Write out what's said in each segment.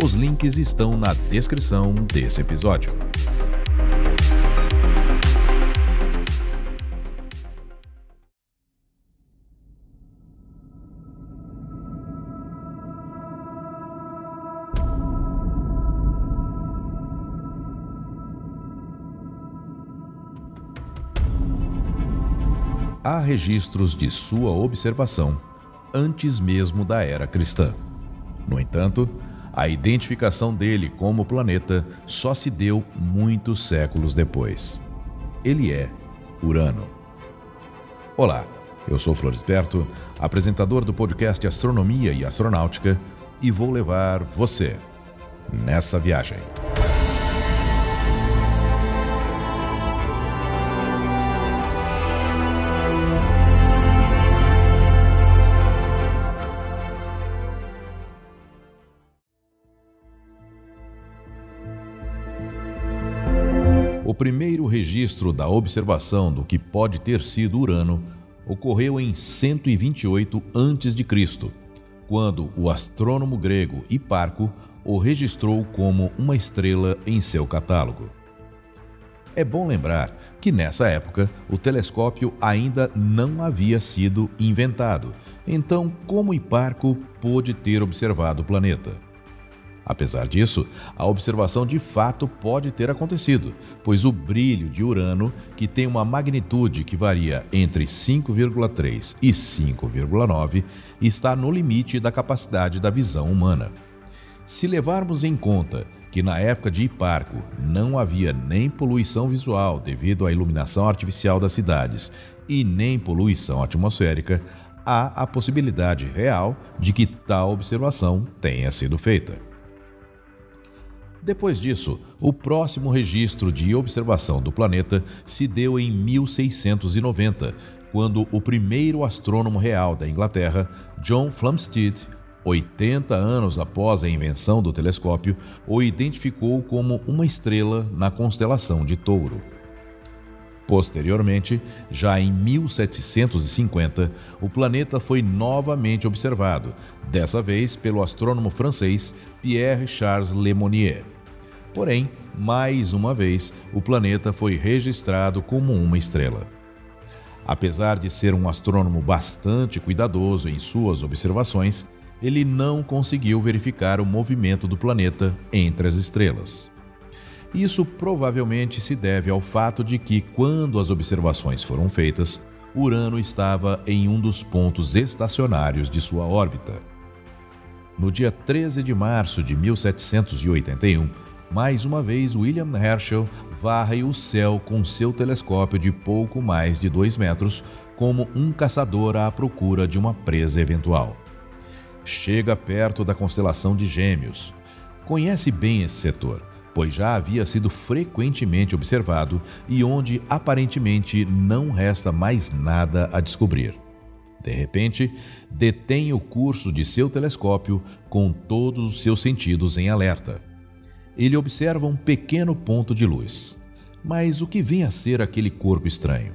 Os links estão na descrição desse episódio. Há registros de sua observação antes mesmo da era cristã. No entanto, a identificação dele como planeta só se deu muitos séculos depois. Ele é Urano. Olá, eu sou Florisberto, apresentador do podcast Astronomia e Astronáutica, e vou levar você nessa viagem. O primeiro registro da observação do que pode ter sido Urano ocorreu em 128 a.C., quando o astrônomo grego Hiparco o registrou como uma estrela em seu catálogo. É bom lembrar que nessa época o telescópio ainda não havia sido inventado, então como Hiparco pôde ter observado o planeta? Apesar disso, a observação de fato pode ter acontecido, pois o brilho de Urano, que tem uma magnitude que varia entre 5,3 e 5,9, está no limite da capacidade da visão humana. Se levarmos em conta que na época de Hiparco não havia nem poluição visual devido à iluminação artificial das cidades e nem poluição atmosférica, há a possibilidade real de que tal observação tenha sido feita. Depois disso, o próximo registro de observação do planeta se deu em 1690, quando o primeiro astrônomo real da Inglaterra, John Flamsteed, 80 anos após a invenção do telescópio, o identificou como uma estrela na constelação de Touro. Posteriormente, já em 1750, o planeta foi novamente observado, dessa vez pelo astrônomo francês Pierre Charles Lemonnier. Porém, mais uma vez, o planeta foi registrado como uma estrela. Apesar de ser um astrônomo bastante cuidadoso em suas observações, ele não conseguiu verificar o movimento do planeta entre as estrelas. Isso provavelmente se deve ao fato de que, quando as observações foram feitas, Urano estava em um dos pontos estacionários de sua órbita. No dia 13 de março de 1781, mais uma vez, William Herschel varre o céu com seu telescópio de pouco mais de 2 metros, como um caçador à procura de uma presa eventual. Chega perto da constelação de Gêmeos. Conhece bem esse setor, pois já havia sido frequentemente observado e onde aparentemente não resta mais nada a descobrir. De repente, detém o curso de seu telescópio com todos os seus sentidos em alerta ele observa um pequeno ponto de luz. Mas o que vem a ser aquele corpo estranho?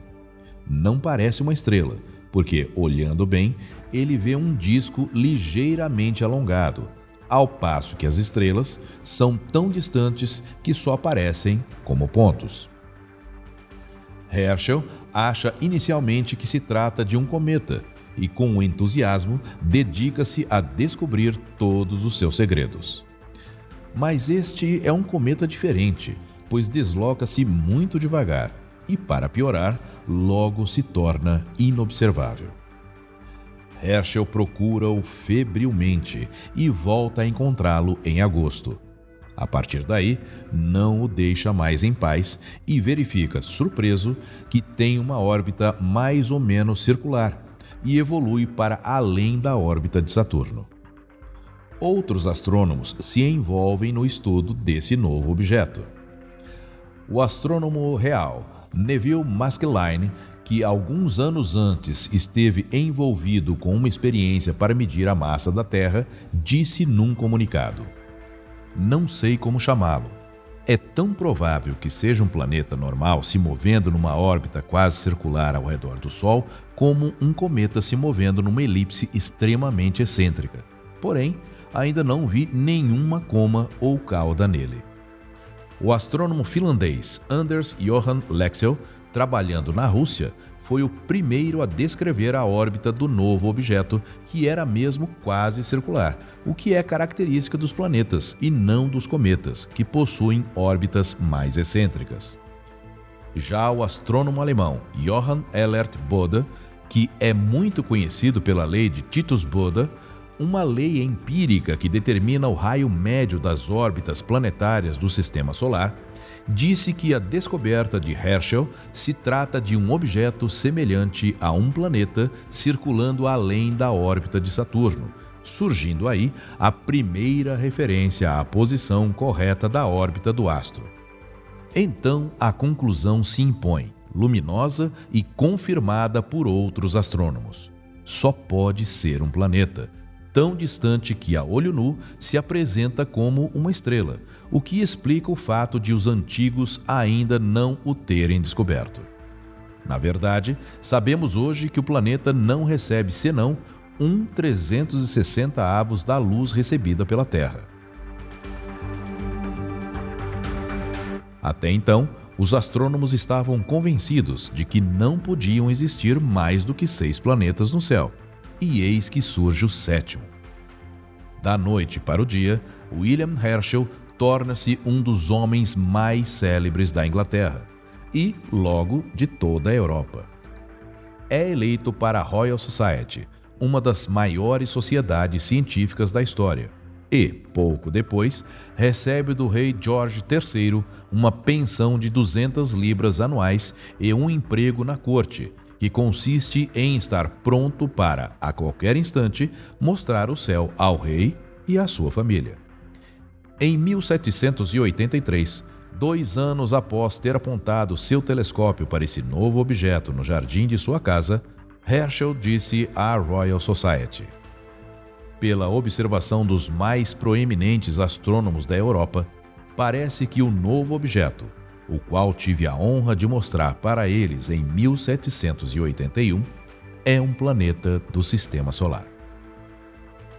Não parece uma estrela, porque, olhando bem, ele vê um disco ligeiramente alongado, ao passo que as estrelas são tão distantes que só aparecem como pontos. Herschel acha inicialmente que se trata de um cometa e, com entusiasmo, dedica-se a descobrir todos os seus segredos. Mas este é um cometa diferente, pois desloca-se muito devagar e, para piorar, logo se torna inobservável. Herschel procura-o febrilmente e volta a encontrá-lo em agosto. A partir daí, não o deixa mais em paz e verifica, surpreso, que tem uma órbita mais ou menos circular e evolui para além da órbita de Saturno. Outros astrônomos se envolvem no estudo desse novo objeto. O astrônomo real Neville Maskelyne, que alguns anos antes esteve envolvido com uma experiência para medir a massa da Terra, disse num comunicado: Não sei como chamá-lo. É tão provável que seja um planeta normal se movendo numa órbita quase circular ao redor do Sol, como um cometa se movendo numa elipse extremamente excêntrica. Porém, ainda não vi nenhuma coma ou cauda nele. O astrônomo finlandês Anders Johan Lexell, trabalhando na Rússia, foi o primeiro a descrever a órbita do novo objeto, que era mesmo quase circular, o que é característica dos planetas e não dos cometas, que possuem órbitas mais excêntricas. Já o astrônomo alemão Johann Elert Bode, que é muito conhecido pela lei de Titus Bode, uma lei empírica que determina o raio médio das órbitas planetárias do sistema solar, disse que a descoberta de Herschel se trata de um objeto semelhante a um planeta circulando além da órbita de Saturno, surgindo aí a primeira referência à posição correta da órbita do astro. Então a conclusão se impõe, luminosa e confirmada por outros astrônomos. Só pode ser um planeta tão distante que a olho nu se apresenta como uma estrela, o que explica o fato de os antigos ainda não o terem descoberto. Na verdade, sabemos hoje que o planeta não recebe senão um 360 avos da luz recebida pela Terra. Até então, os astrônomos estavam convencidos de que não podiam existir mais do que seis planetas no céu e eis que surge o sétimo. Da noite para o dia, William Herschel torna-se um dos homens mais célebres da Inglaterra e, logo, de toda a Europa. É eleito para a Royal Society, uma das maiores sociedades científicas da história, e, pouco depois, recebe do rei George III uma pensão de 200 libras anuais e um emprego na corte, que consiste em estar pronto para, a qualquer instante, mostrar o céu ao rei e à sua família. Em 1783, dois anos após ter apontado seu telescópio para esse novo objeto no jardim de sua casa, Herschel disse à Royal Society: Pela observação dos mais proeminentes astrônomos da Europa, parece que o novo objeto, o qual tive a honra de mostrar para eles em 1781, é um planeta do Sistema Solar.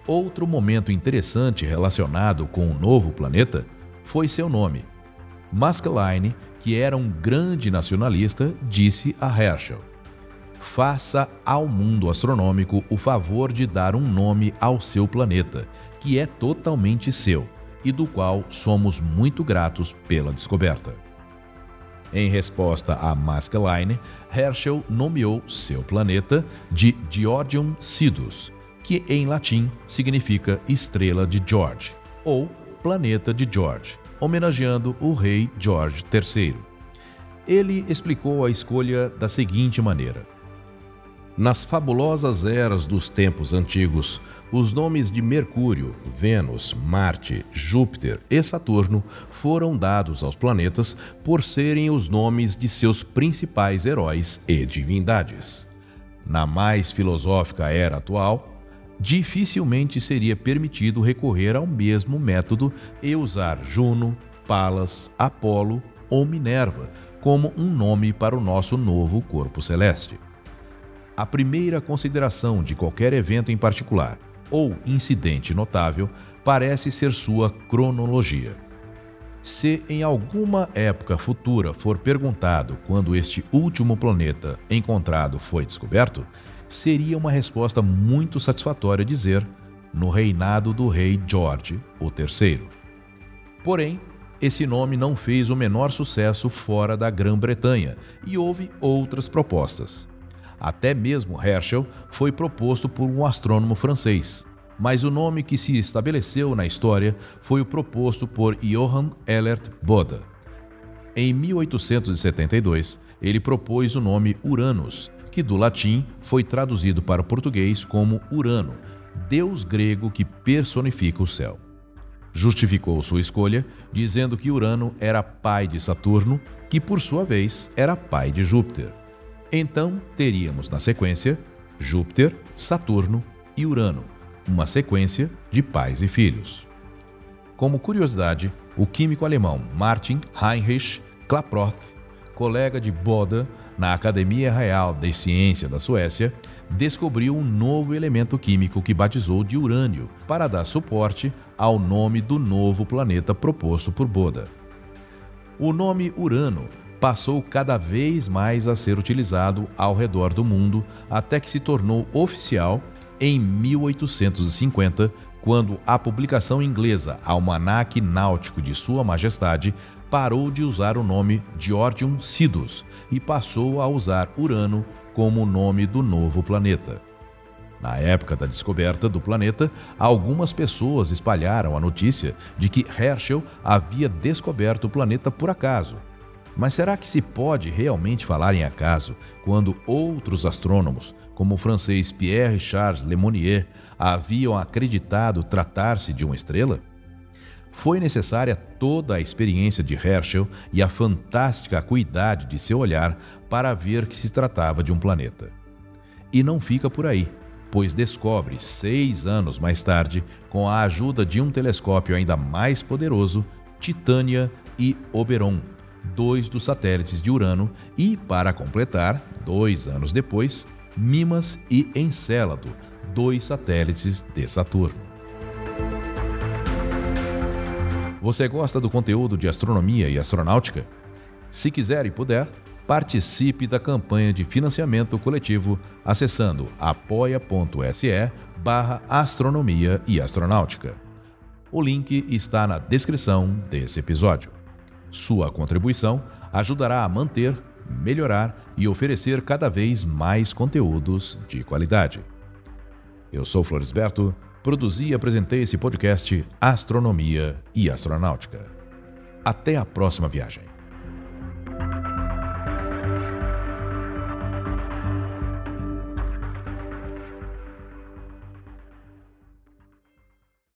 Outro momento interessante relacionado com o novo planeta foi seu nome. Maskelyne, que era um grande nacionalista, disse a Herschel: Faça ao mundo astronômico o favor de dar um nome ao seu planeta, que é totalmente seu e do qual somos muito gratos pela descoberta. Em resposta a Maskelyne, Herschel nomeou seu planeta de Georgium Sidus, que em latim significa estrela de George, ou planeta de George, homenageando o rei George III. Ele explicou a escolha da seguinte maneira: Nas fabulosas eras dos tempos antigos, os nomes de Mercúrio, Vênus, Marte, Júpiter e Saturno foram dados aos planetas por serem os nomes de seus principais heróis e divindades. Na mais filosófica era atual, dificilmente seria permitido recorrer ao mesmo método e usar Juno, Palas, Apolo ou Minerva como um nome para o nosso novo corpo celeste. A primeira consideração de qualquer evento em particular ou incidente notável parece ser sua cronologia. Se em alguma época futura for perguntado quando este último planeta encontrado foi descoberto, seria uma resposta muito satisfatória dizer no reinado do rei George III. Porém, esse nome não fez o menor sucesso fora da Grã-Bretanha e houve outras propostas. Até mesmo Herschel foi proposto por um astrônomo francês, mas o nome que se estabeleceu na história foi o proposto por Johann Elert Bode. Em 1872, ele propôs o nome Uranus, que do latim foi traduzido para o português como Urano, deus grego que personifica o céu. Justificou sua escolha dizendo que Urano era pai de Saturno, que por sua vez era pai de Júpiter. Então teríamos na sequência Júpiter, Saturno e Urano, uma sequência de pais e filhos. Como curiosidade, o químico alemão Martin Heinrich Klaproth, colega de Boda na Academia Real de Ciência da Suécia, descobriu um novo elemento químico que batizou de urânio para dar suporte ao nome do novo planeta proposto por Boda. O nome Urano passou cada vez mais a ser utilizado ao redor do mundo até que se tornou oficial em 1850, quando a publicação inglesa Almanac Náutico de Sua Majestade parou de usar o nome Georgium Sidus e passou a usar Urano como o nome do novo planeta. Na época da descoberta do planeta, algumas pessoas espalharam a notícia de que Herschel havia descoberto o planeta por acaso. Mas será que se pode realmente falar em acaso quando outros astrônomos, como o francês Pierre Charles Lemonnier, haviam acreditado tratar-se de uma estrela? Foi necessária toda a experiência de Herschel e a fantástica acuidade de seu olhar para ver que se tratava de um planeta. E não fica por aí, pois descobre, seis anos mais tarde, com a ajuda de um telescópio ainda mais poderoso, Titânia e Oberon, dois dos satélites de Urano, e, para completar, dois anos depois, Mimas e Encélado, dois satélites de Saturno. Você gosta do conteúdo de astronomia e astronáutica? Se quiser e puder, participe da campanha de financiamento coletivo acessando apoia.se barra astronomia e astronáutica. O link está na descrição desse episódio. Sua contribuição ajudará a manter, melhorar e oferecer cada vez mais conteúdos de qualidade. Eu sou Floresberto Produzi e apresentei esse podcast Astronomia e Astronáutica. Até a próxima viagem.